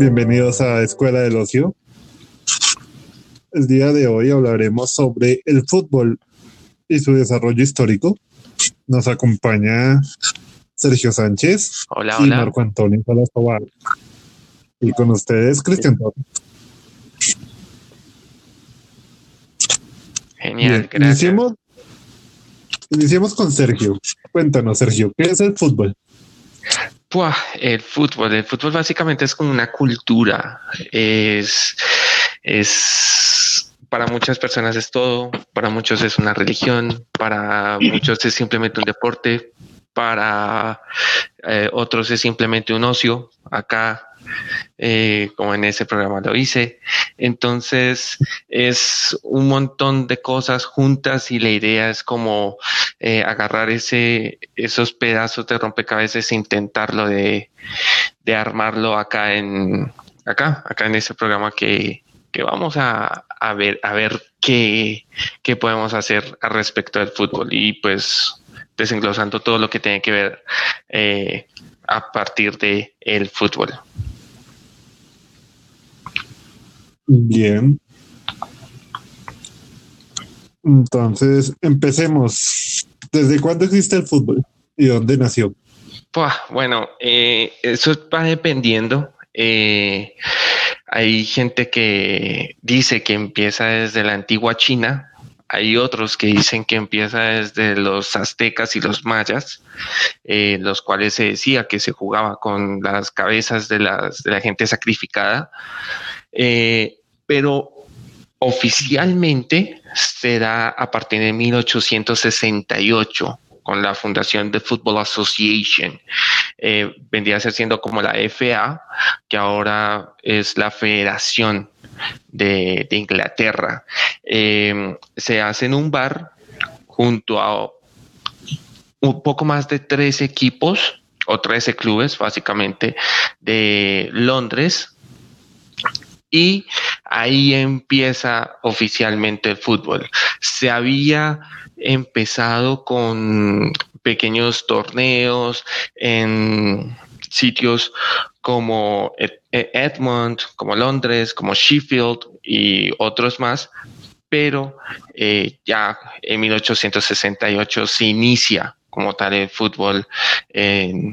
Bienvenidos a Escuela del Ocio. El día de hoy hablaremos sobre el fútbol y su desarrollo histórico. Nos acompaña Sergio Sánchez Hola, y hola. Marco Antonio Salazobar. Y con ustedes, Cristian Torres. Genial, Bien, gracias. Iniciemos, iniciemos con Sergio. Cuéntanos, Sergio, ¿qué es el fútbol? El fútbol, el fútbol básicamente es como una cultura. Es, es para muchas personas es todo, para muchos es una religión, para muchos es simplemente un deporte, para eh, otros es simplemente un ocio. Acá, eh, como en ese programa lo hice. Entonces es un montón de cosas juntas y la idea es como eh, agarrar ese, esos pedazos de rompecabezas e intentarlo de, de armarlo acá en acá, acá en ese programa que, que vamos a, a ver, a ver qué, qué podemos hacer al respecto del fútbol y pues desenglosando todo lo que tiene que ver eh, a partir de el fútbol. Bien. Entonces, empecemos. ¿Desde cuándo existe el fútbol y dónde nació? Bueno, eh, eso va dependiendo. Eh, hay gente que dice que empieza desde la antigua China. Hay otros que dicen que empieza desde los aztecas y los mayas, eh, los cuales se decía que se jugaba con las cabezas de, las, de la gente sacrificada. Eh, pero oficialmente será a partir de 1868 con la fundación de Football Association. Eh, vendría a ser siendo como la FA, que ahora es la Federación de, Inglaterra. Eh, se hace en un bar junto a un poco más de tres equipos o 13 clubes básicamente de Londres y ahí empieza oficialmente el fútbol. Se había empezado con pequeños torneos en sitios como Edmond, como Londres, como Sheffield y otros más, pero eh, ya en 1868 se inicia como tal el fútbol eh,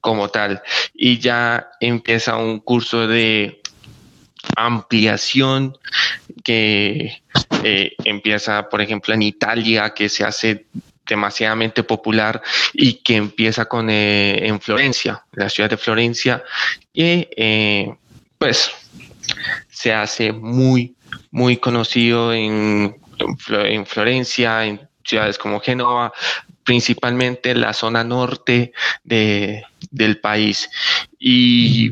como tal y ya empieza un curso de ampliación que eh, empieza, por ejemplo, en Italia, que se hace demasiadamente popular y que empieza con eh, en Florencia, la ciudad de Florencia, y eh, pues se hace muy, muy conocido en, en Florencia, en ciudades como Génova, principalmente en la zona norte de, del país. Y,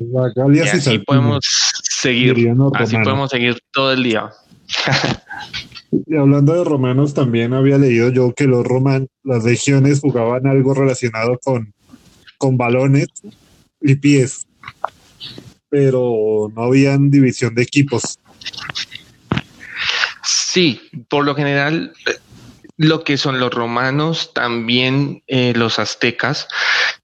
y así podemos seguir, así podemos seguir todo el día. y hablando de romanos, también había leído yo que los romanos, las legiones jugaban algo relacionado con, con balones y pies, pero no habían división de equipos. Sí, por lo general lo que son los romanos, también eh, los aztecas,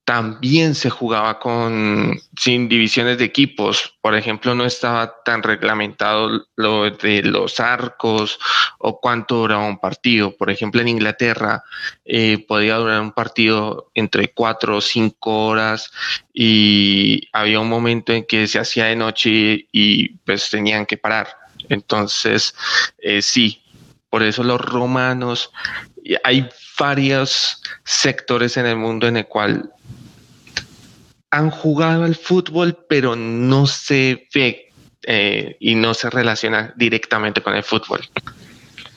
también se jugaba con sin divisiones de equipos. Por ejemplo, no estaba tan reglamentado lo de los arcos o cuánto duraba un partido. Por ejemplo, en Inglaterra eh, podía durar un partido entre cuatro o cinco horas y había un momento en que se hacía de noche y pues tenían que parar. Entonces, eh, sí, por eso los romanos, hay varios sectores en el mundo en el cual han jugado al fútbol, pero no se ve eh, y no se relaciona directamente con el fútbol.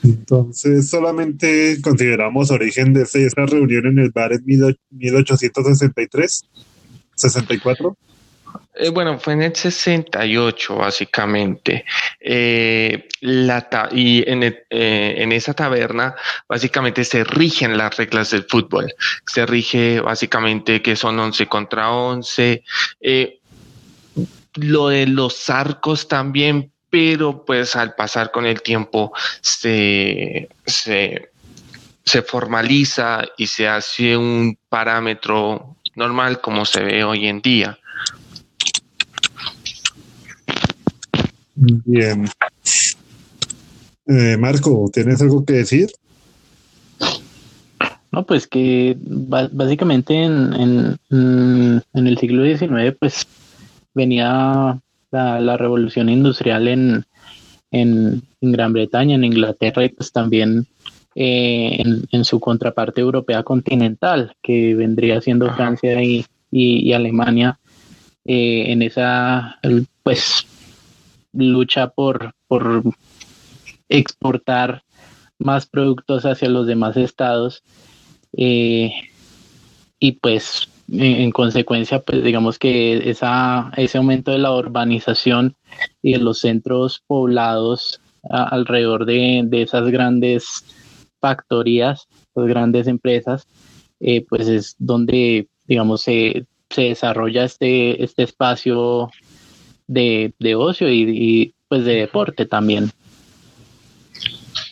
Entonces, solamente consideramos origen de esa reunión en el bar en 1863, 64. Eh, bueno, fue en el 68, básicamente. Eh, la y eh, en, esa taberna, básicamente se rigen las reglas del fútbol. Se rige básicamente que son 11 contra 11. lo de los arcos también, pero pues al pasar con el tiempo se, se formaliza y se hace un parámetro normal como se ve hoy en día. Bien. Eh, Marco, ¿tienes algo que decir? No, pues que básicamente en, en, el siglo XIX pues venía la, revolución industrial en, en, Gran Bretaña, en Inglaterra y pues también eh, en, su contraparte europea continental, que vendría siendo Francia y, y, Alemania eh, en esa pues lucha por, por exportar más productos hacia los demás estados eh, y pues en, consecuencia pues digamos que esa, ese aumento de la urbanización y de los centros poblados alrededor de, esas grandes factorías, las grandes empresas, eh, pues es donde digamos se, se desarrolla este, este espacio de, ocio y, pues de deporte también.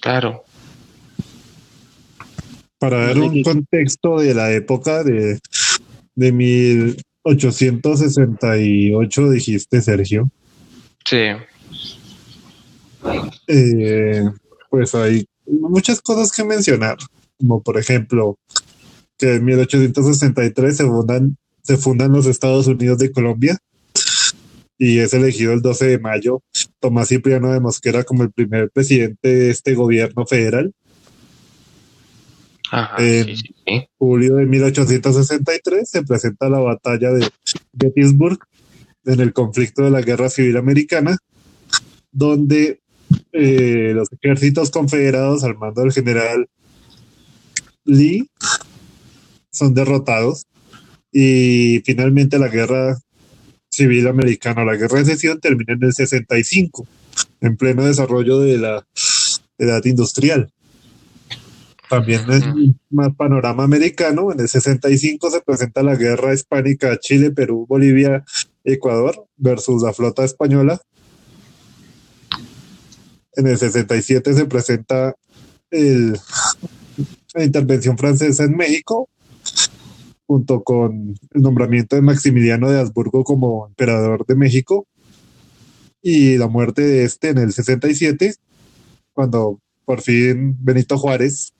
Claro. Para dar un contexto de la época de, de 1868, dijiste, Sergio. Sí. Eh, pues hay muchas cosas que mencionar, como por ejemplo que en 1863 se fundan, se fundan los Estados Unidos de Colombia y es elegido el 12 de mayo Tomás Cipriano de Mosquera como el primer presidente de este gobierno federal. en julio de 1863 se presenta la batalla de Gettysburg en el conflicto de la Guerra Civil Americana, donde eh, los ejércitos confederados al mando del general Lee son derrotados y finalmente la guerra civil americano. La guerra de secesión termina en el 65, en pleno desarrollo de la edad industrial. También en el panorama americano, en el 65 se presenta la guerra hispánica Chile, Perú, Bolivia, Ecuador versus la flota española. En el 67 se presenta la intervención francesa en México junto con el nombramiento de Maximiliano de Habsburgo como emperador de México y la muerte de este en el 67, cuando por fin Benito Juárez,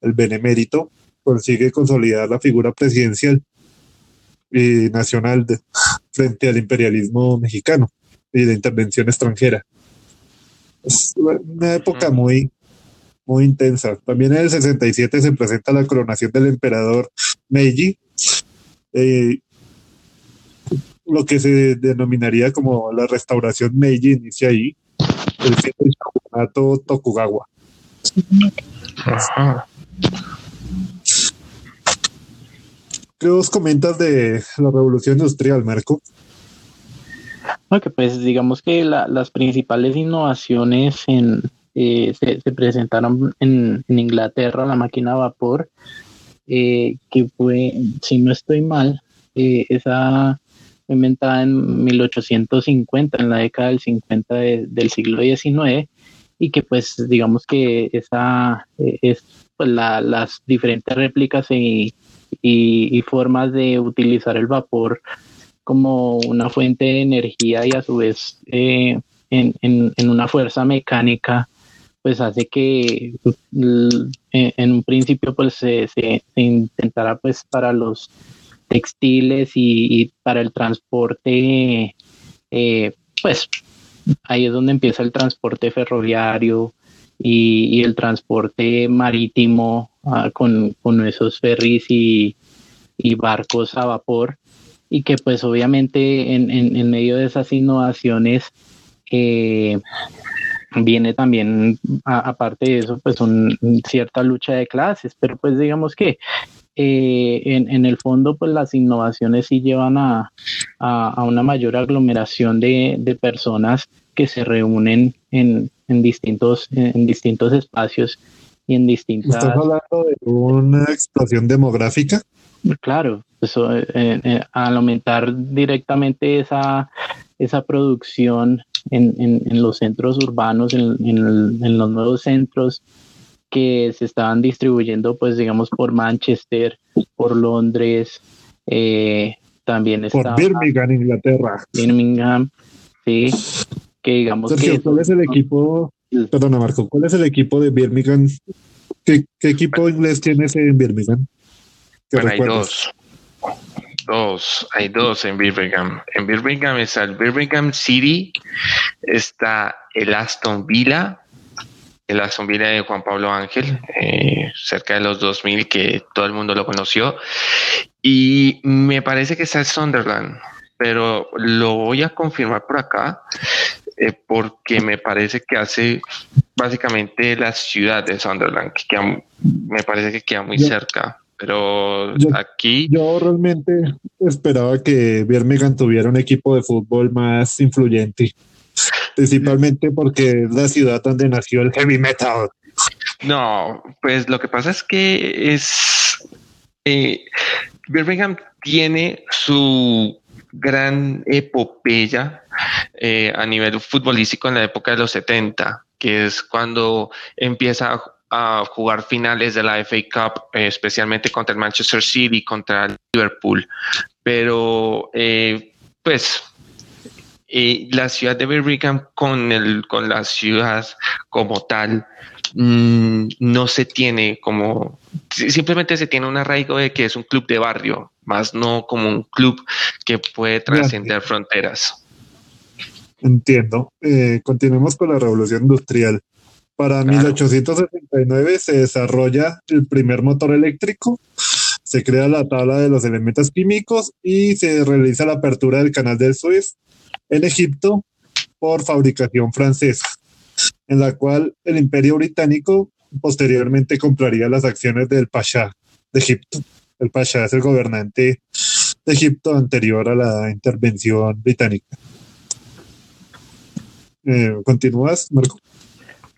el benemérito, consigue consolidar la figura presidencial y nacional frente al imperialismo mexicano y de intervención extranjera. Es una época muy, muy intensa. También en el 67 se presenta la coronación del emperador Meiji, eh, lo que se denominaría como la restauración Meiji inicia ahí, el shogunato Tokugawa. ¿Qué os comentas de la revolución industrial, Marco? que pues digamos que las principales innovaciones en, eh, se, presentaron en, en, Inglaterra, la máquina a vapor, eh, que fue, si no estoy mal, eh, esa fue inventada en 1850, en la década del 50 del siglo XIX, y que pues digamos que esa eh, es pues, las diferentes réplicas y, y, formas de utilizar el vapor como una fuente de energía y a su vez en, en, en, una fuerza mecánica pues hace que en un principio pues se, se, intentara pues para los textiles y, para el transporte eh, pues ahí es donde empieza el transporte ferroviario y, el transporte marítimo ah, con, esos ferries y, barcos a vapor. Y que pues obviamente en, en, medio de esas innovaciones eh, viene también, aparte de eso, pues una cierta lucha de clases, pero pues digamos que eh, en, el fondo, pues las innovaciones sí llevan a, una mayor aglomeración de, personas que se reúnen en, distintos, en distintos espacios y en distintas... ¿Estás hablando de una explosión demográfica? Claro, eso, eh, eh, al aumentar directamente esa, esa producción en, en, los centros urbanos, en, en, los nuevos centros que se estaban distribuyendo, pues digamos, por Manchester, por Londres, eh, también Por Birmingham, Inglaterra. Birmingham, sí. que digamos Sergio, que... ¿cuál es el equipo? Perdona, Marco, ¿cuál es el equipo de Birmingham? ¿Qué, qué equipo inglés tienes en Birmingham? ¿Qué Bueno, hay recuerdas? dos. Dos, hay dos en Birmingham. En Birmingham está el Birmingham City, está el Aston Villa, el Aston Villa de Juan Pablo Ángel, eh, cerca de los 2000 que todo el mundo lo conoció. Y me parece que está el Sunderland, pero lo voy a confirmar por acá eh, porque me parece que hace básicamente la ciudad de Sunderland, que queda- me parece que queda muy Yo- cerca. Pero yo- aquí Yo realmente esperaba que Birmingham tuviera un equipo de fútbol más influyente, principalmente porque es la ciudad donde nació el heavy metal. No, pues lo que pasa es que es eh, Birmingham tiene su gran epopeya eh, a nivel futbolístico en la época de los 70, que es cuando empieza a, jugar finales de la FA Cup, eh, especialmente contra el Manchester City, contra el Liverpool. Pero, eh, pues, eh, la ciudad de Birmingham con, el, con la ciudad como tal mm, no se tiene como si- simplemente se tiene un arraigo de que es un club de barrio, más no como un club que puede trascender fronteras. Entiendo. Eh, continuemos con la revolución industrial. Para Claro. 1879 se desarrolla el primer motor eléctrico, se crea la tabla de los elementos químicos y se realiza la apertura del canal del Suez en Egipto por fabricación francesa, en la cual el imperio británico posteriormente compraría las acciones del Pasha de Egipto. El Pasha es el gobernante de Egipto anterior a la intervención británica. Eh, ¿Continúas, Marco?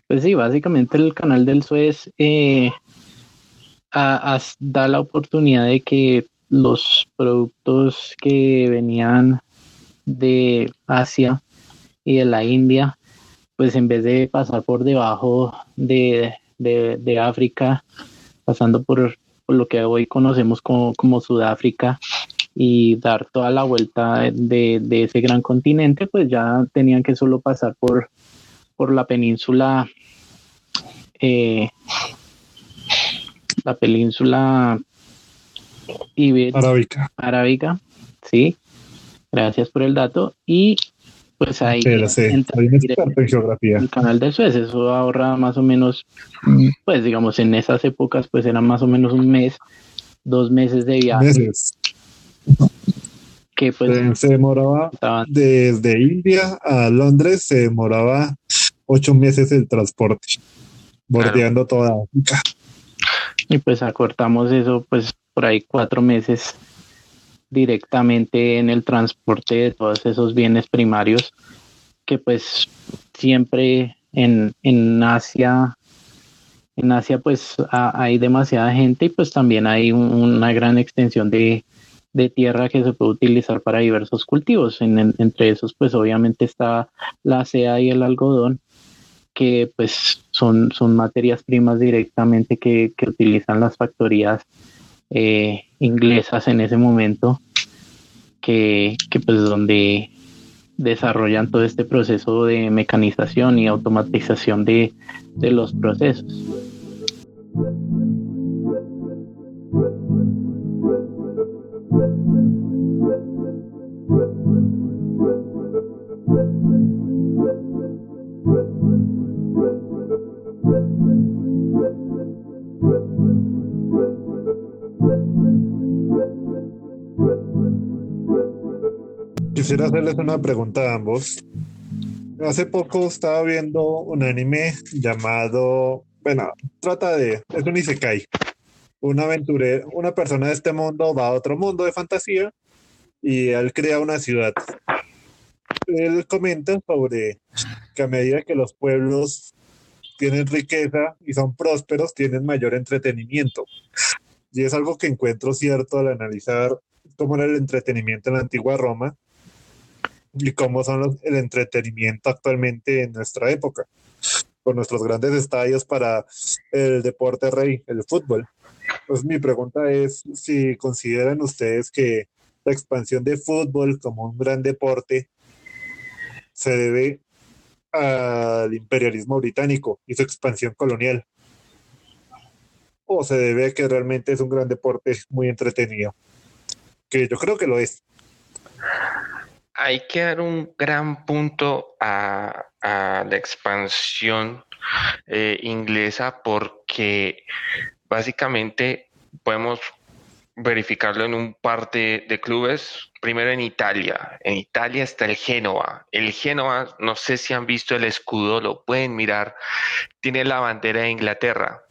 Pues sí, básicamente el canal del Suez eh, da la oportunidad de que los productos que venían de Asia y de la India, pues en vez de pasar por debajo de, de- de África, pasando por, por lo que hoy conocemos como, como Sudáfrica y dar toda la vuelta de, de ese gran continente, pues ya tenían que solo pasar por, por la península eh, la península ibérica Arábica. sí. Gracias por el dato. Y pues ahí Pero sí, entra en geografía. el canal de Suez. Eso ahorra más o menos, pues digamos, en esas épocas, pues eran más o menos un mes, dos meses de viaje Meses. que pues se demoraba estaban desde India a Londres, se demoraba ocho meses el transporte, bordeando toda África. y pues acortamos eso pues por ahí cuatro meses directamente en el transporte de todos esos bienes primarios que pues siempre en, en Asia en Asia pues ha- hay demasiada gente y pues también hay un- una gran extensión de, de tierra que se puede utilizar para diversos cultivos. En- en- entre esos pues obviamente está la seda y el algodón que pues son, son materias primas directamente que, que utilizan las factorías eh, inglesas en ese momento que, que pues donde desarrollan todo este proceso de mecanización y automatización de, de los procesos. Quisiera hacerles una pregunta a ambos. Hace poco estaba viendo un anime llamado, bueno, trata de, es un isekai. Un aventurero, una persona de este mundo va a otro mundo de fantasía y él crea una ciudad. Él comenta sobre que a medida que los pueblos tienen riqueza y son prósperos, tienen mayor entretenimiento. Y es algo que encuentro cierto al analizar cómo era el entretenimiento en la antigua Roma y cómo son el entretenimiento actualmente en nuestra época, con nuestros grandes estadios para el deporte rey, el fútbol. Pues mi pregunta es si consideran ustedes que la expansión de fútbol como un gran deporte se debe al imperialismo británico y su expansión colonial. O se debe a que realmente es un gran deporte muy entretenido, que yo creo que lo es. Hay que dar un gran punto a, la expansión eh, inglesa porque básicamente podemos verificarlo en un par de, de, clubes. Primero en Italia. En Italia está el Génova. El Génova, no sé si han visto el escudo, lo pueden mirar. Tiene la bandera de Inglaterra.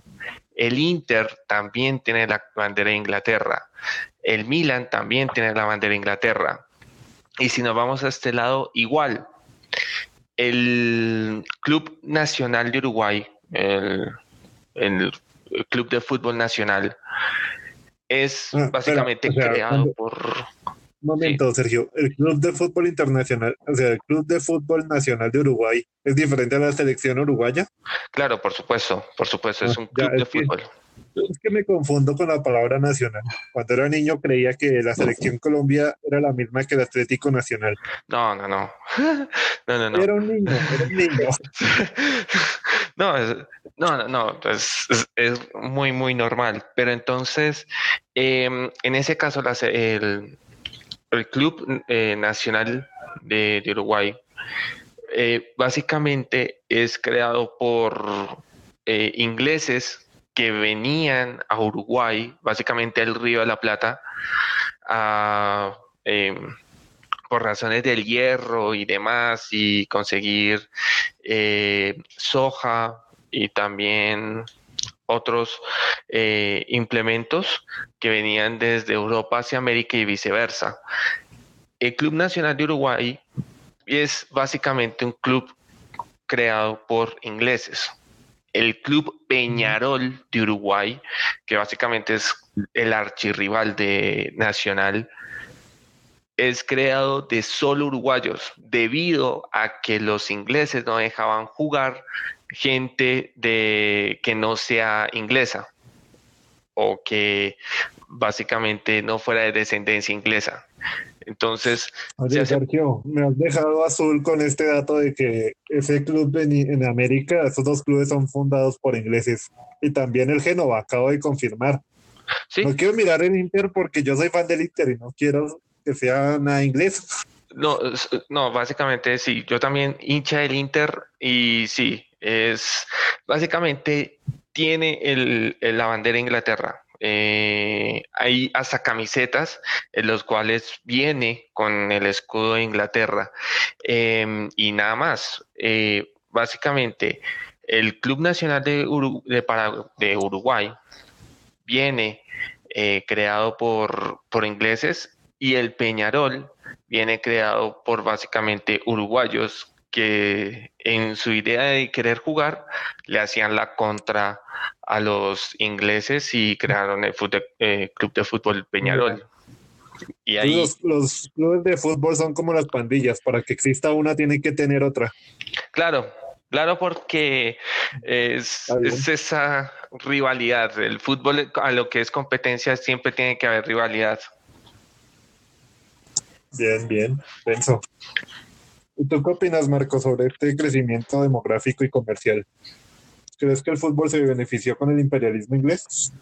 El Inter también tiene la bandera de Inglaterra. El Milan también tiene la bandera de Inglaterra. Y si nos vamos a este lado, igual. El Club Nacional de Uruguay, el, el Club de Fútbol Nacional, es ah, básicamente creado por... Un momento, Sergio. El Club de Fútbol Internacional, o sea, el Club de Fútbol Nacional de Uruguay, ¿es diferente a la selección uruguaya? Claro, por supuesto, por supuesto, es ah, un club de fútbol. Es que me confundo con la palabra nacional. Cuando era niño creía que la selección Colombia era la misma que el Atlético Nacional. No, no, no. No, no, no. Era un niño, era un niño. no, no, no, es, es, muy, muy normal. Pero entonces, em, en ese caso, el, el Club eh, Nacional de, Uruguay eh, básicamente es creado por eh, ingleses que venían a Uruguay, básicamente al Río de la Plata, em, por razones del hierro y demás, y conseguir eh, soja y también otros eh, implementos que venían desde Europa hacia América y viceversa. El Club Nacional de Uruguay es básicamente un club creado por ingleses el Club Peñarol de Uruguay, que básicamente es el archirrival de Nacional, es creado de solo uruguayos, debido a que los ingleses no dejaban jugar gente de que no sea inglesa o que básicamente no fuera de descendencia inglesa. Entonces, Oye, Sergio, me has dejado azul con este dato de que ese club en, América, esos dos clubes son fundados por ingleses y también el Génova, acabo de confirmar. No quiero mirar el Inter porque yo soy fan del Inter y no quiero que sea nada inglés. No, no, básicamente sí, yo también hincha del Inter y sí, es básicamente tiene el, la bandera de Inglaterra. Eh, hay hasta camisetas en los cuales viene con el escudo de Inglaterra em, y nada más. Eh, básicamente, el Club Nacional de, de, Uruguay viene eh, creado por, por ingleses y el Peñarol viene creado por básicamente uruguayos que en su idea de querer jugar le hacían la contra a los ingleses y crearon el eh, Club de Fútbol Peñarol. Y ahí... Los, clubes de fútbol son como las pandillas, para que exista una tiene que tener otra. Claro, claro, porque es, es esa rivalidad. El fútbol a lo que es competencia siempre tiene que haber rivalidad. Bien, bien, pienso. ¿Y tú qué opinas, Marco, sobre este crecimiento demográfico y comercial? ¿Crees que el fútbol se benefició con el imperialismo inglés?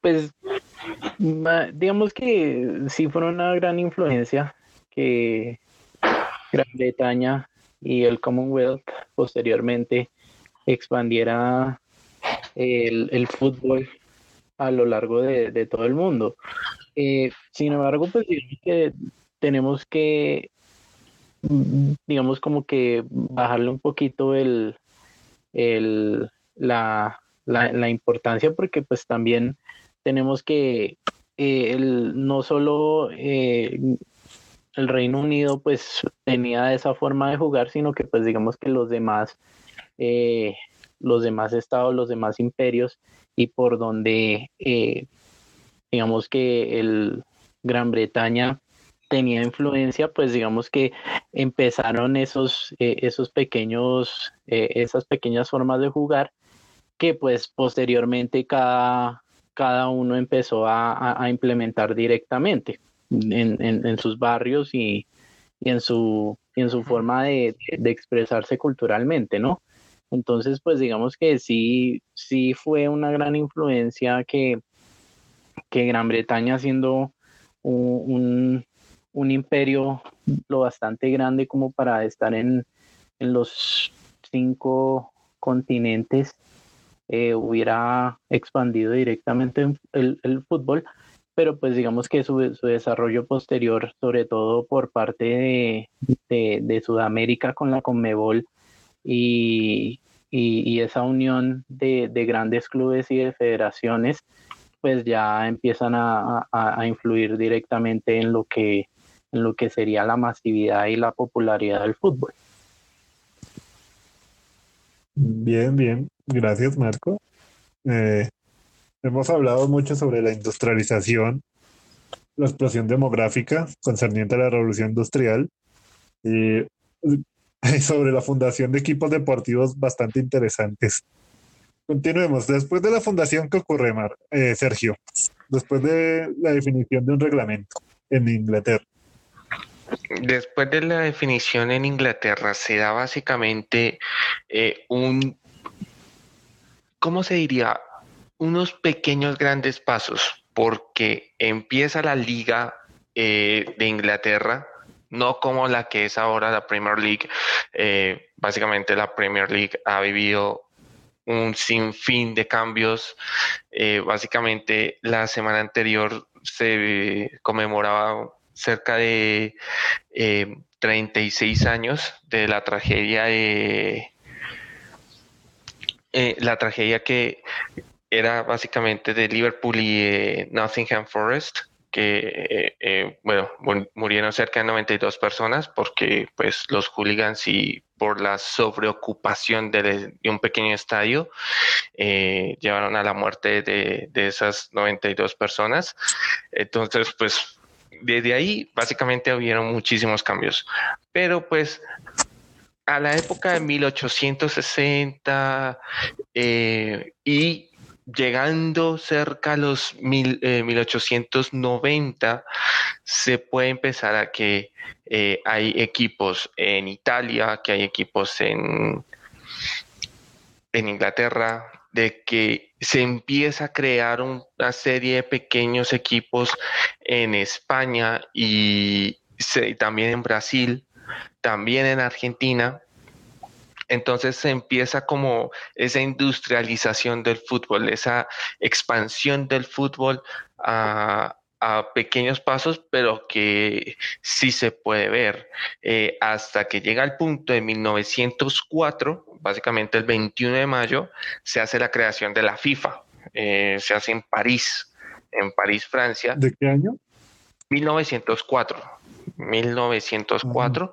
Pues digamos que sí fue una gran influencia que Gran Bretaña y el Commonwealth posteriormente expandiera el, fútbol a lo largo de, todo el mundo. Eh, sin embargo, pues que tenemos que digamos como que bajarle un poquito el, el la, la, importancia porque pues también tenemos que eh, el, no solo eh, el Reino Unido pues tenía esa forma de jugar sino que pues digamos que los demás eh, los demás estados los demás imperios y por donde digamos que el Gran Bretaña tenía influencia, pues digamos que empezaron esos, eh, esos pequeños, eh, esas pequeñas formas de jugar que pues posteriormente cada, cada uno empezó a, implementar directamente en, sus barrios y, en, su, y en su forma de, de, expresarse culturalmente, ¿no? Entonces, pues digamos que sí, sí fue una gran influencia que, que Gran Bretaña siendo un, un, imperio lo bastante grande como para estar en, en los cinco continentes, eh, hubiera expandido directamente el, fútbol, pero pues digamos que su, su, desarrollo posterior, sobre todo por parte de, de, Sudamérica con la Conmebol y, y, esa unión de, de, grandes clubes y de federaciones, pues ya empiezan a, a, influir directamente en lo que en lo que sería la masividad y la popularidad del fútbol. Bien, bien. Gracias, Marco. Eh, hemos hablado mucho sobre la industrialización, la explosión demográfica concerniente a la revolución industrial y sobre la fundación de equipos deportivos bastante interesantes. Continuemos. Después de la fundación, ¿qué ocurre, Mar eh, Sergio? Después de la definición de un reglamento en Inglaterra. Después de la definición en Inglaterra, se da básicamente eh, un, ¿cómo se diría? Unos pequeños grandes pasos, porque empieza la liga eh, de Inglaterra, no como la que es ahora la Premier League. Eh, básicamente la Premier League ha vivido un sinfín de cambios. Básicamente la semana anterior se conmemoraba cerca de eh, 36 años de la tragedia de eh, la tragedia que era básicamente de Liverpool y eh, Nottingham Forest que eh, bueno murieron cerca de 92 personas porque pues los hooligans y por la sobreocupación de, de un pequeño estadio llevaron a la muerte de, de esas 92 personas. Entonces pues desde ahí básicamente hubieron muchísimos cambios. Pero pues a la época de 1860 eh, y llegando cerca a los mil, eh, 1890, se puede empezar a que eh, hay equipos en Italia, que hay equipos en, en Inglaterra, de que se empieza a crear una serie de pequeños equipos en España y también en Brasil, también en Argentina. Entonces se empieza como esa industrialización del fútbol, esa expansión del fútbol a, a pequeños pasos, pero que sí se puede ver, eh, hasta que llega el punto de 1904, básicamente el 21 de mayo, se hace la creación de la FIFA, eh, se hace en París, en París, Francia. ¿De qué año? 1904. 1904 uh -huh.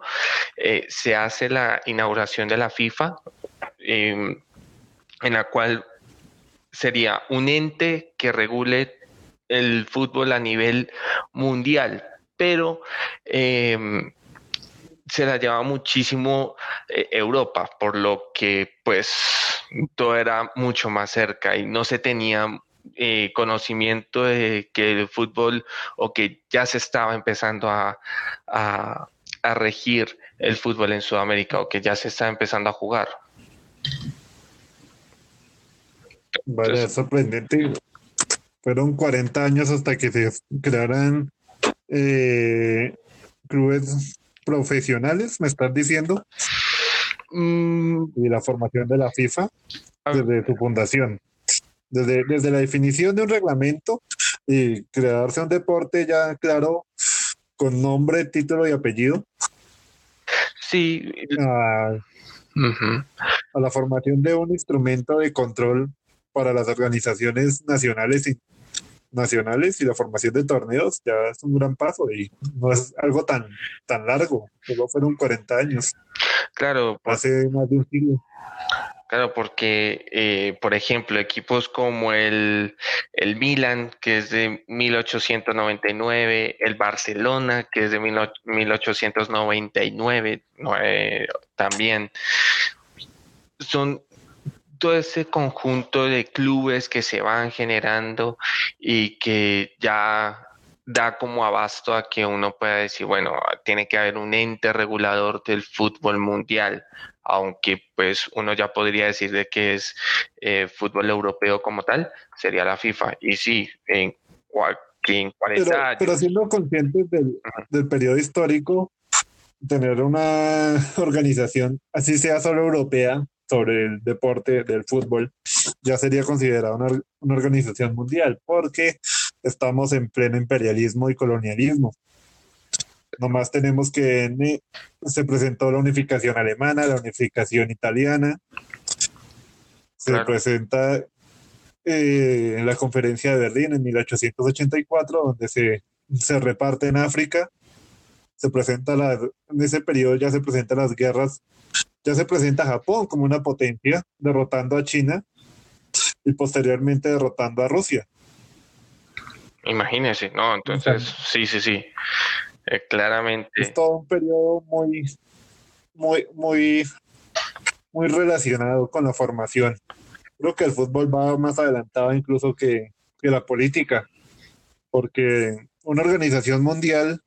eh, se hace la inauguración de la FIFA, en la cual sería un ente que regule el fútbol a nivel mundial, pero eh, se la llevaba muchísimo eh, Europa, por lo que pues todo era mucho más cerca y no se tenía eh, conocimiento de que el fútbol o que ya se estaba empezando a, a, a regir el fútbol en Sudamérica o que ya se estaba empezando a jugar. Vale, es sorprendente fueron 40 años hasta que se crearan eh, clubes profesionales, me estás diciendo, mm. y la formación de la FIFA desde su fundación. Desde, desde la definición de un reglamento y crearse un deporte ya claro, con nombre, título y apellido. Sí. A, uh -huh. a la formación de un instrumento de control para las organizaciones nacionales y nacionales y la formación de torneos ya es un gran paso y no es algo tan tan largo, solo fueron 40 años. Claro, hace más de un siglo. Claro, porque, eh, por ejemplo, equipos como el, el Milan, que es de 1899, el Barcelona, que es de 1899, eh, también son todo ese conjunto de clubes que se van generando y que ya da como abasto a que uno pueda decir, bueno, tiene que haber un ente regulador del fútbol mundial, aunque pues uno ya podría decir de que es eh, fútbol europeo como tal, sería la FIFA. Y sí, en, en 40 pero, años. Pero siendo conscientes del, del periodo histórico, tener una organización, así sea solo europea, sobre el deporte del fútbol, ya sería considerada una, una organización mundial, porque estamos en pleno imperialismo y colonialismo. Nomás tenemos que se presentó la unificación alemana, la unificación italiana, se claro. presenta eh, en la conferencia de Berlín en 1884, donde se, se reparte en África, se presenta la, en ese periodo ya se presentan las guerras, ya se presenta Japón como una potencia, derrotando a China y posteriormente derrotando a Rusia. Imagínese, ¿no? Entonces, sí, sí, sí. Eh, claramente. Es todo un periodo muy, muy, muy, muy relacionado con la formación. Creo que el fútbol va más adelantado incluso que, que la política, porque una organización mundial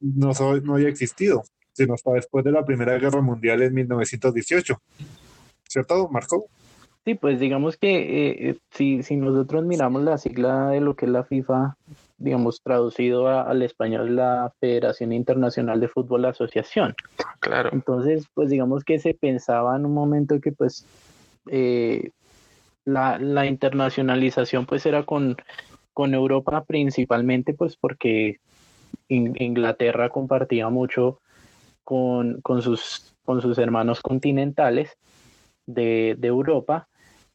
no, no había existido, sino hasta después de la Primera Guerra Mundial en 1918. ¿Cierto, Marco? Sí, pues digamos que eh, si, si nosotros miramos la sigla de lo que es la FIFA, digamos traducido a, al español la Federación Internacional de Fútbol Asociación. Claro. Entonces, pues digamos que se pensaba en un momento que pues eh, la, la, internacionalización pues era con, con Europa principalmente pues porque in, Inglaterra compartía mucho con, con, sus, con sus hermanos continentales de, de Europa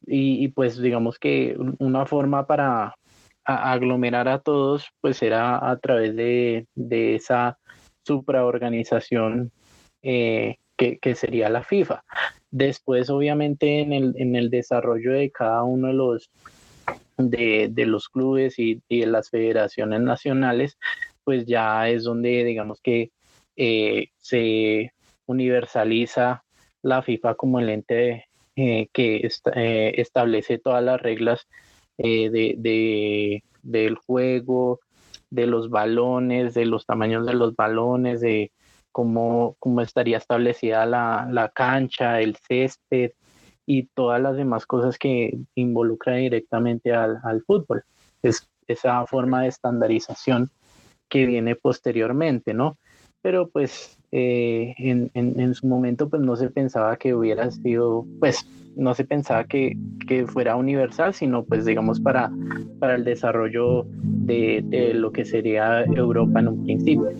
y, y, pues digamos que una forma para aglomerar a todos pues era a través de, de esa supraorganización eh, que, que, sería la FIFA. Después obviamente en el, en el desarrollo de cada uno de los de, de los clubes y, y, de las federaciones nacionales pues ya es donde digamos que eh, se universaliza la FIFA como el ente eh, que eh, establece todas las reglas eh, de, de, del juego, de los balones, de los tamaños de los balones, de cómo, cómo estaría establecida la, la cancha, el césped y todas las demás cosas que involucran directamente al, al fútbol. Es esa forma de estandarización que viene posteriormente, ¿no? Pero pues eh, en, en, en, su momento pues no se pensaba que hubiera sido, pues no se pensaba que, que fuera universal, sino pues digamos para, para el desarrollo de, de lo que sería Europa en un principio.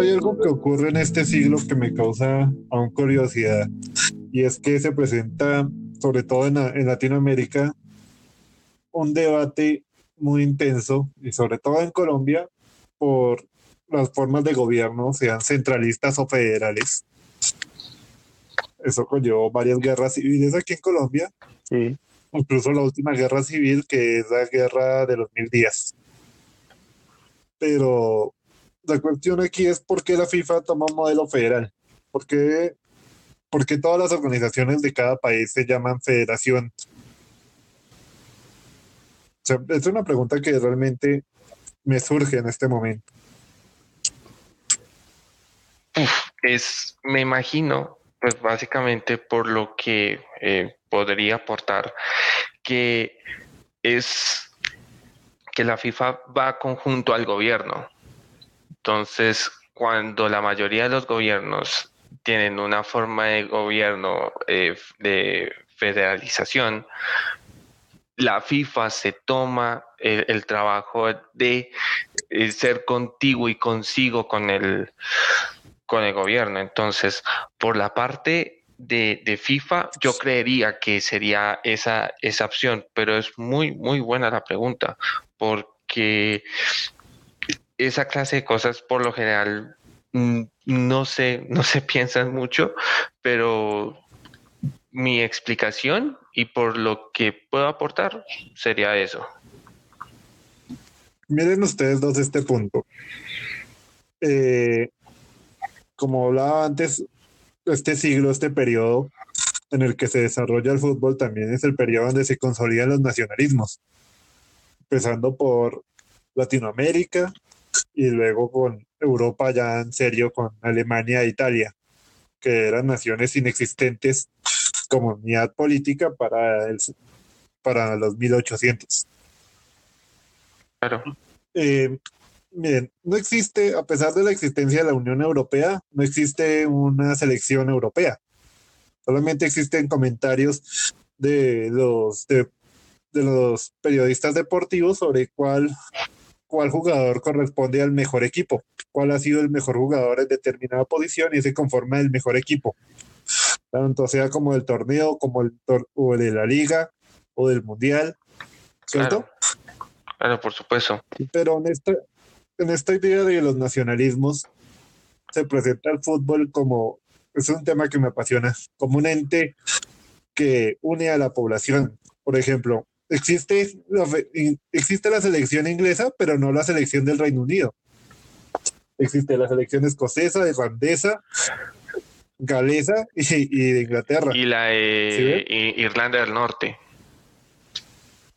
Hay algo que ocurre en este siglo que me causa aún curiosidad y es que se presenta, sobre todo en, en Latinoamérica, un debate muy intenso y sobre todo en Colombia por las formas de gobierno, sean centralistas o federales. Eso conllevó varias guerras civiles aquí en Colombia. Sí. Incluso la última guerra civil, que es la guerra de los mil días. Pero la cuestión aquí es por qué la FIFA toma un modelo federal. ¿Por qué, todas las organizaciones de cada país se llaman federación? O sea, es una pregunta que realmente me surge en este momento. Es, me imagino, pues básicamente por lo que eh, podría aportar, que es que la FIFA va conjunto al gobierno. Entonces, cuando la mayoría de los gobiernos tienen una forma de gobierno eh, de federalización, la FIFA se toma el, el trabajo de eh, ser contigo y consigo con el, con el gobierno. Entonces, por la parte de, de, FIFA, yo creería que sería esa, esa opción, pero es muy, muy buena la pregunta, porque esa clase de cosas por lo general no se, no se piensan mucho, pero mi explicación y por lo que puedo aportar sería eso. Miren ustedes dos este punto. Eh, como hablaba antes, este siglo, este periodo en el que se desarrolla el fútbol también es el periodo donde se consolidan los nacionalismos, empezando por Latinoamérica y luego con Europa ya en serio con Alemania e Italia, que eran naciones inexistentes como unidad política para, el, para los 1800. Claro. Eh, miren, no existe, a pesar de la existencia de la Unión Europea, no existe una selección europea. Solamente existen comentarios de los de, los periodistas deportivos sobre cuál cuál jugador corresponde al mejor equipo, cuál ha sido el mejor jugador en determinada posición y se conforma el mejor equipo. Tanto sea como del torneo, como el o de la liga o del mundial. ¿Cierto? Claro, por supuesto. Pero en esta, en esta idea de los nacionalismos se presenta el fútbol como, es un tema que me apasiona, como un ente que une a la población. Por ejemplo, existe la, existe la selección inglesa, pero no la selección del Reino Unido. Existe la selección escocesa, irlandesa, galesa y, de Inglaterra. Y la de Irlanda del Norte.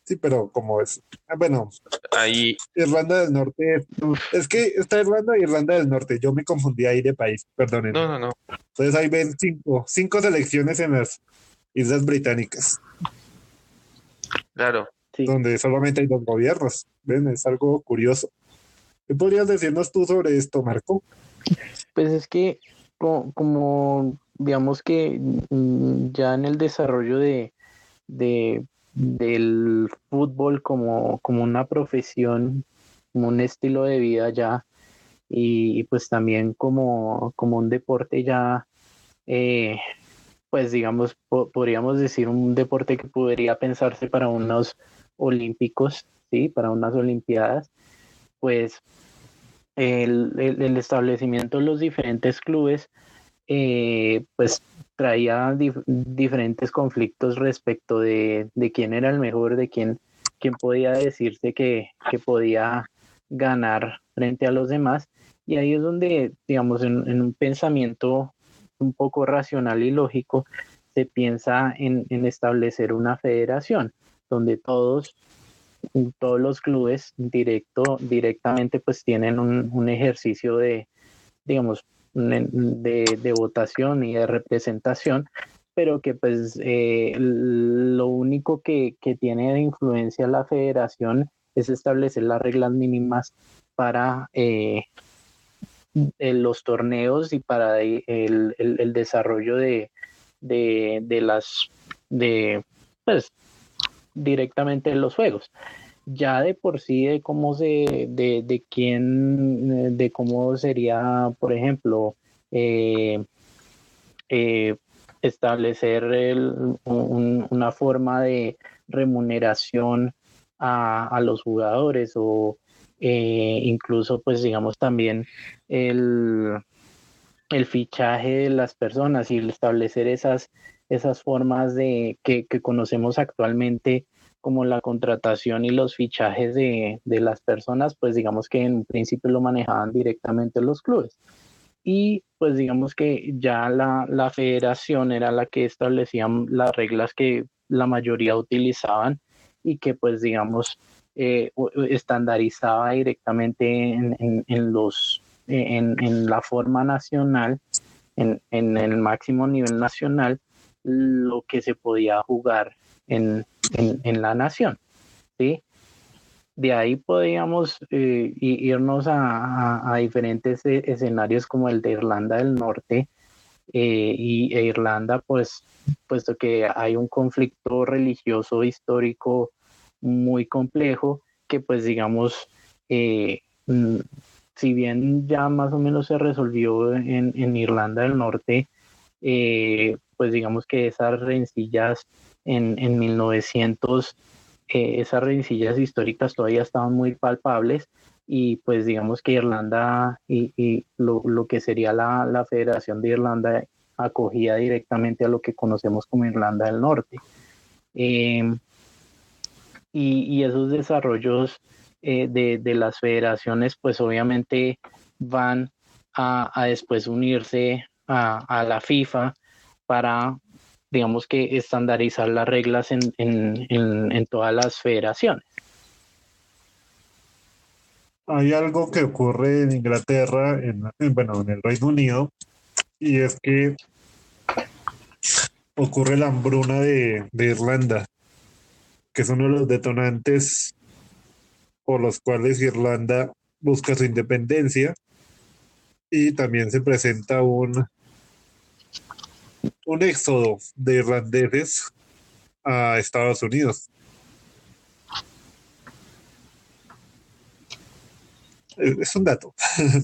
Sí, pero como es, ah, bueno, ahí Irlanda del Norte, es que está Irlanda y Irlanda del Norte, yo me confundí ahí de país, perdonen. No, no, no. Entonces ahí ven cinco, cinco selecciones en las Islas Británicas. Claro. Donde solamente hay dos gobiernos. Ven, es algo curioso. ¿Qué podrías decirnos tú sobre esto, Marco? Pues es que como, digamos que mm, ya en el desarrollo de, de del fútbol como, como una profesión, como un estilo de vida ya, y, pues también como, como un deporte ya, eh, pues digamos, podríamos decir un deporte que podría pensarse para unos olímpicos, ¿sí? Para unas olimpiadas, pues el, el establecimiento de los diferentes clubes, eh, pues traía diferentes conflictos respecto de, quién era el mejor, de quién, quién podía decirse que, podía ganar frente a los demás. Y ahí es donde, digamos, en, un pensamiento un poco racional y lógico, se piensa en, establecer una federación donde todos todos los clubes directo directamente pues tienen un, ejercicio de digamos de, votación y de representación, pero que pues eh, lo único que, tiene de influencia la federación es establecer las reglas mínimas para eh, los torneos y para el, desarrollo de, de, las de pues directamente los juegos. Ya de por sí de cómo se, de, de quién, de cómo sería, por ejemplo, eh, eh, establecer una forma de remuneración a, los jugadores o eh, incluso pues digamos también el, el fichaje de las personas y establecer esas, esas formas de que, conocemos actualmente como la contratación y los fichajes de, las personas, pues digamos que en principio lo manejaban directamente los clubes. Y pues digamos que ya la, federación era la que establecía las reglas que la mayoría utilizaban y que pues digamos eh, estandarizaba directamente en, los en, la forma nacional, en, en el máximo nivel nacional, lo que se podía jugar en, en, la nación. ¿sí? De ahí podríamos eh, irnos a, diferentes e, escenarios como el de Irlanda del Norte eh, y e Irlanda, pues, puesto que hay un conflicto religioso histórico muy complejo que pues digamos, eh, mm, si bien ya más o menos se resolvió en, en Irlanda del Norte, pues digamos que esas rencillas en, en 1900 eh, esas rencillas históricas todavía estaban muy palpables y pues digamos que Irlanda y, lo, que sería la, Federación de Irlanda acogía directamente a lo que conocemos como Irlanda del Norte. Y, esos desarrollos eh, de, las federaciones, pues obviamente van a, después unirse a, la FIFA para, digamos que, estandarizar las reglas en, en todas las federaciones. Hay algo que ocurre en Inglaterra, en, bueno, en el Reino Unido, y es que ocurre la hambruna de, de Irlanda, que es uno de los detonantes por los cuales Irlanda busca su independencia y también se presenta un, un éxodo de irlandeses a Estados Unidos. Es un dato.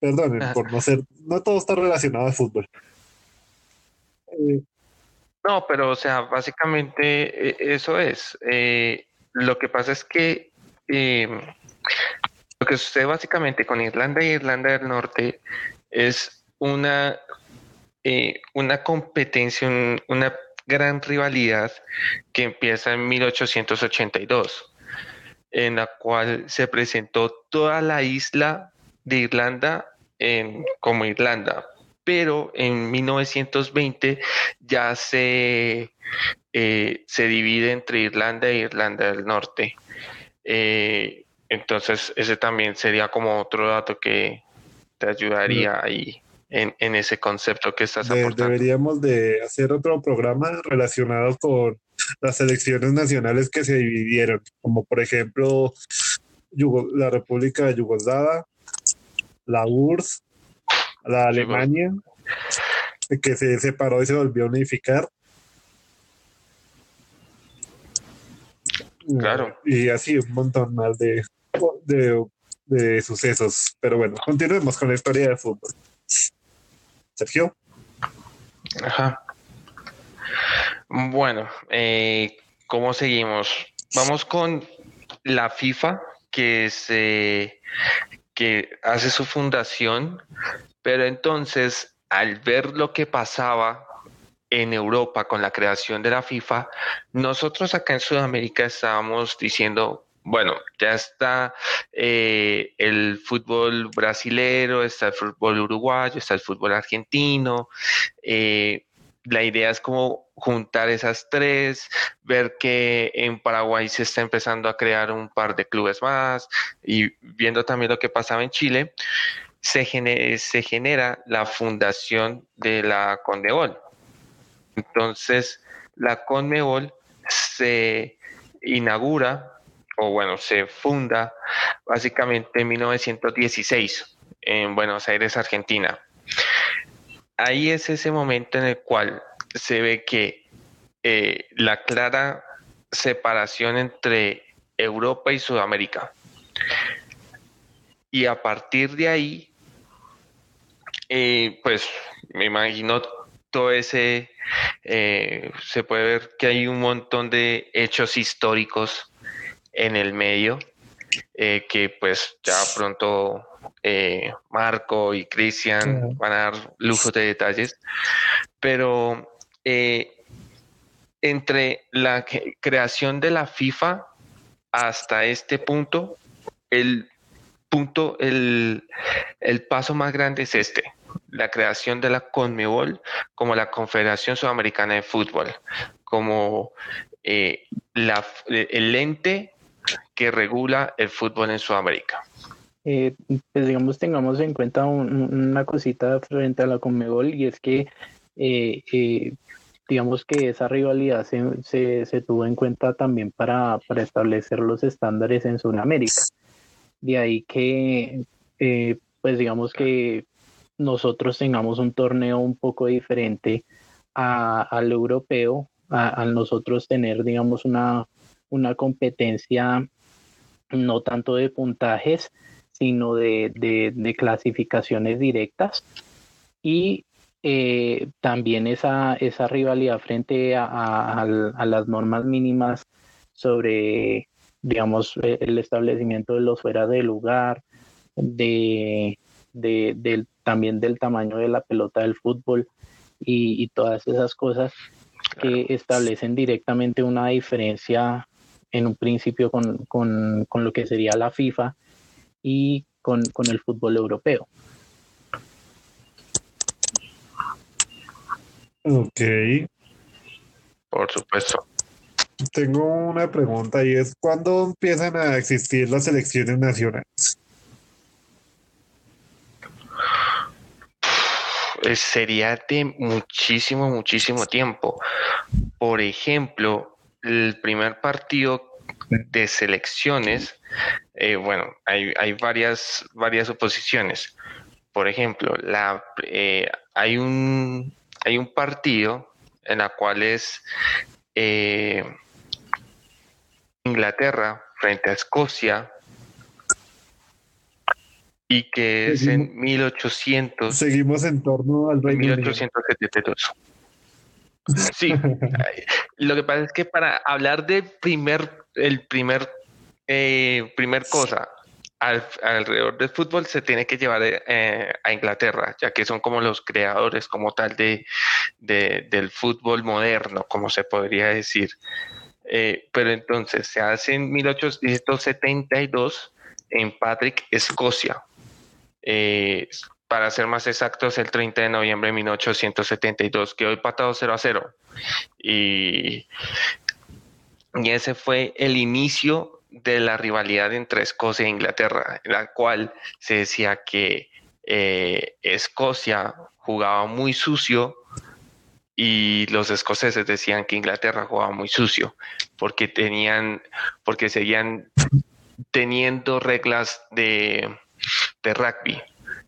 Perdón ah. por no ser, no todo está relacionado al fútbol. Eh, no, pero o sea, básicamente eh, eso es. Eh, lo que pasa es que em, lo que sucede básicamente con Irlanda y Irlanda del Norte es una, una competencia, una gran rivalidad que empieza en 1882 en la cual se presentó toda la isla de Irlanda en, como Irlanda, pero en 1920 ya se, eh, se divide entre Irlanda e Irlanda del Norte. Eh, entonces, ese también sería como otro dato que te ayudaría ahí en, ese concepto que estás aportando. Deberíamos de hacer otro programa relacionado con las elecciones nacionales que se dividieron, como por ejemplo la República de Yugoslavia, la URSS, la Alemania, que se separó y se volvió a unificar. Claro. Y así un montón más de, de, de sucesos. Pero bueno, continuemos con la historia del fútbol. Sergio. Ajá. Bueno, eh, ¿cómo seguimos? Vamos con la FIFA, que, se, que hace su fundación, pero entonces al ver lo que pasaba en Europa con la creación de la FIFA, nosotros acá en Sudamérica estábamos diciendo, bueno, ya está eh, el fútbol brasilero, está el fútbol uruguayo, está el fútbol argentino. Eh, la idea es como juntar esas tres, ver que en Paraguay se está empezando a crear un par de clubes más y viendo también lo que pasaba en Chile, se, se genera la fundación de la Conmebol. Entonces, la Conmebol se inaugura, o bueno, se funda básicamente en 1916 en Buenos Aires, Argentina. Ahí es ese momento en el cual se ve que eh, la clara separación entre Europa y Sudamérica. Y a partir de ahí, eh, pues me imagino todo ese, eh, se puede ver que hay un montón de hechos históricos en el medio, que pues ya pronto Marco y Cristian van a dar lujos de detalles, pero eh, entre la creación de la FIFA hasta este punto, el punto, el, paso más grande es este, la creación de la CONMEBOL como la Confederación Sudamericana de Fútbol, como eh, la, el ente que regula el fútbol en Sudamérica. Eh, pues digamos, tengamos en cuenta una cosita frente a la CONMEBOL y es que eh, digamos que esa rivalidad se, se, tuvo en cuenta también para, para, establecer los estándares en Sudamérica. De ahí que, eh, pues digamos que nosotros tengamos un torneo un poco diferente al europeo, al nosotros tener, digamos, una, una competencia no tanto de puntajes, sino de, de, clasificaciones directas. Y eh, también esa, esa rivalidad frente a, las normas mínimas sobre, digamos, e, el establecimiento de los fuera de lugar, de, de, del, también del tamaño de la pelota del fútbol y, todas esas cosas que establecen directamente una diferencia en un principio con, con, con lo que sería la FIFA y con, con el fútbol europeo. Ok. Por supuesto. Tengo una pregunta y es, ¿cuándo empiezan a existir las elecciones nacionales? Sería de muchísimo, muchísimo tiempo. Por ejemplo, el primer partido de selecciones, eh, bueno, hay, hay, varias, varias oposiciones. Por ejemplo, la, eh, hay, un, hay un partido en la cual es eh, Inglaterra frente a Escocia y que es en 1800. Seguimos en torno al Reino 1872. Sí, lo que pasa es que para hablar de primer, el primer, eh, primer cosa alrededor del fútbol se tiene que llevar eh, a Inglaterra, ya que son como los creadores como tal de, del fútbol moderno, como se podría decir. Eh, pero entonces se hace en 1872 en Patrick, Escocia. Eh, para ser más exactos, el 30 de noviembre de 1872, que hoy patado 0 a 0. Y, y ese fue el inicio de la rivalidad entre Escocia e Inglaterra, en la cual se decía que eh, Escocia jugaba muy sucio y los escoceses decían que Inglaterra jugaba muy sucio porque tenían, porque seguían teniendo reglas de, de rugby.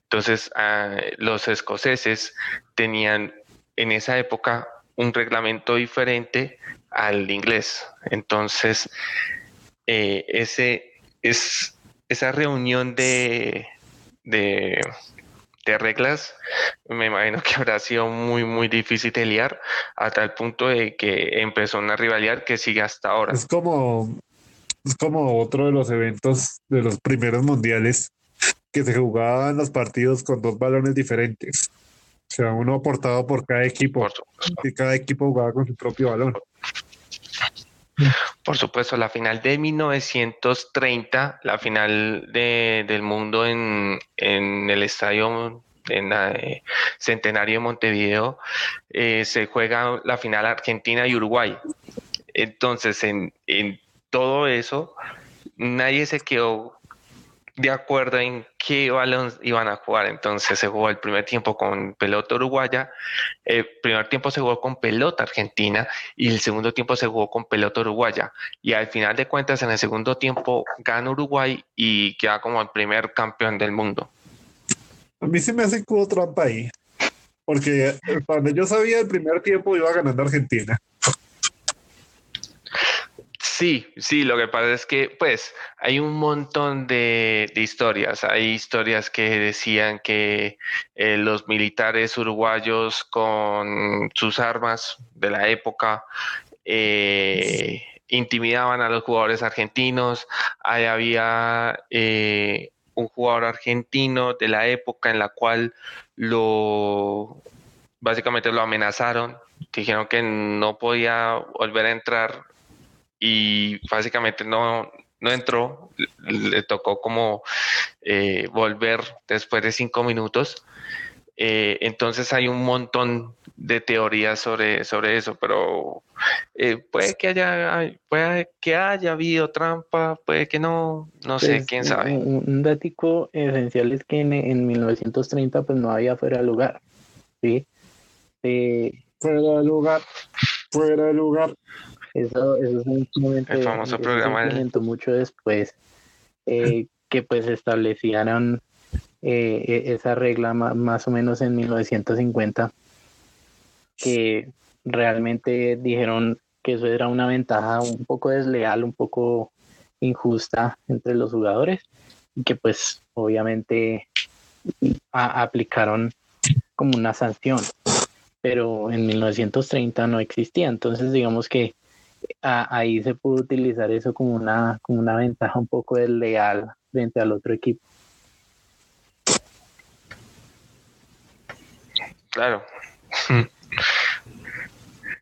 Entonces, ah, los escoceses tenían en esa época un reglamento diferente al inglés. Entonces, eh, ese, es, esa reunión de, de de reglas, me imagino que habrá sido muy, muy difícil de liar, a tal punto de que empezó una rivalidad que sigue hasta ahora. Es como, es como otro de los eventos de los primeros mundiales que se jugaban los partidos con dos balones diferentes. O sea, uno aportado por cada equipo. y cada equipo jugaba con su propio balón. Por supuesto, la final de 1930, la final de, del mundo en, en el estadio en eh, Centenario de Montevideo, eh, se juega la final Argentina y Uruguay. Entonces, en, en todo eso, nadie se quedó de acuerdo en qué balón iban a jugar. Entonces se jugó el primer tiempo con pelota uruguaya, el primer tiempo se jugó con pelota argentina y el segundo tiempo se jugó con pelota uruguaya. Y al final de cuentas, en el segundo tiempo gana Uruguay y queda como el primer campeón del mundo. A mí se me hace que trampa ahí, porque cuando yo sabía el primer tiempo iba ganando Argentina. Sí, sí, lo que pasa es que pues hay un montón de, historias. Hay historias que decían que eh, los militares uruguayos con sus armas de la época eh, intimidaban a los jugadores argentinos. Ahí había eh, un jugador argentino de la época en la cual lo básicamente lo amenazaron, dijeron que no podía volver a entrar y básicamente no, no entró, le tocó como eh, volver después de cinco minutos. Eh, entonces hay un montón de teorías sobre, sobre eso, pero eh, puede que haya puede que haya habido trampa, puede que no, no sé, pues, quién sabe. Un, un dático esencial es que en, en, 1930 pues no había fuera de lugar, ¿sí? fuera de lugar, fuera de lugar. Eso, eso es un momento, el famoso programa mucho después eh, que pues establecieron eh, e, esa regla más o menos en 1950 que realmente dijeron que eso era una ventaja un poco desleal, un poco injusta entre los jugadores y que pues obviamente aplicaron como una sanción. Pero en 1930 no existía entonces digamos que ahí se pudo utilizar eso como una, como una ventaja un poco desleal frente al otro equipo. Claro.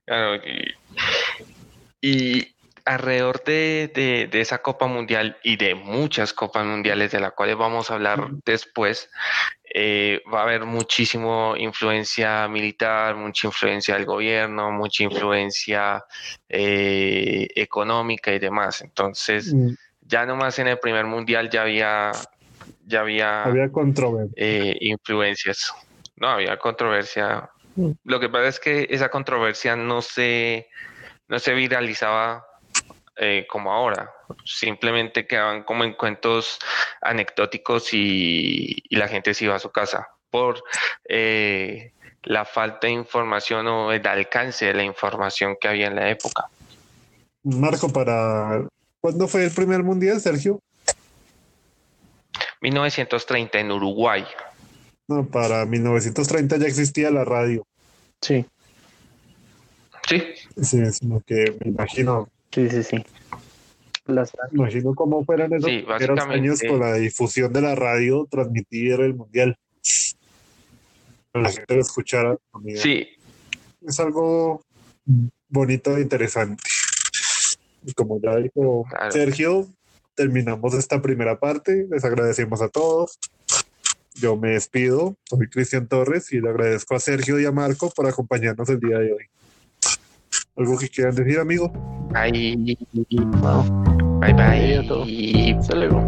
claro. Y, alrededor de, esa Copa Mundial y de muchas Copas Mundiales de las cuales vamos a hablar después, eh, va a haber muchísimo influencia militar, mucha influencia del gobierno, mucha influencia eh, económica y demás. Entonces, mm. ya nomás en el primer mundial ya había ya había, había controversia. Eh, influencias. No, había controversia. Mm. Lo que pasa es que esa controversia no se, no se viralizaba eh, como ahora. Simplemente quedaban como en cuentos anecdóticos y, la gente se iba a su casa por eh, la falta de información o el alcance de la información que había en la época. Marco, para ¿cuándo fue el primer mundial, Sergio? 1930 en Uruguay. No, para 1930 ya existía la radio. Sí. Sí. Sí, sino que me imagino Sí, sí, sí. Imagino cómo fueran esos años con la difusión de la radio transmitir el mundial. Para la gente lo escuchara. Sí. Es algo bonito e interesante. Y como ya dijo Sergio, terminamos esta primera parte. Les agradecemos a todos. Yo me despido. Soy Cristian Torres y le agradezco a Sergio y a Marco por acompañarnos el día de hoy. ¿Algo que quieran decir, amigo? Bye. Bye bye. Hasta luego.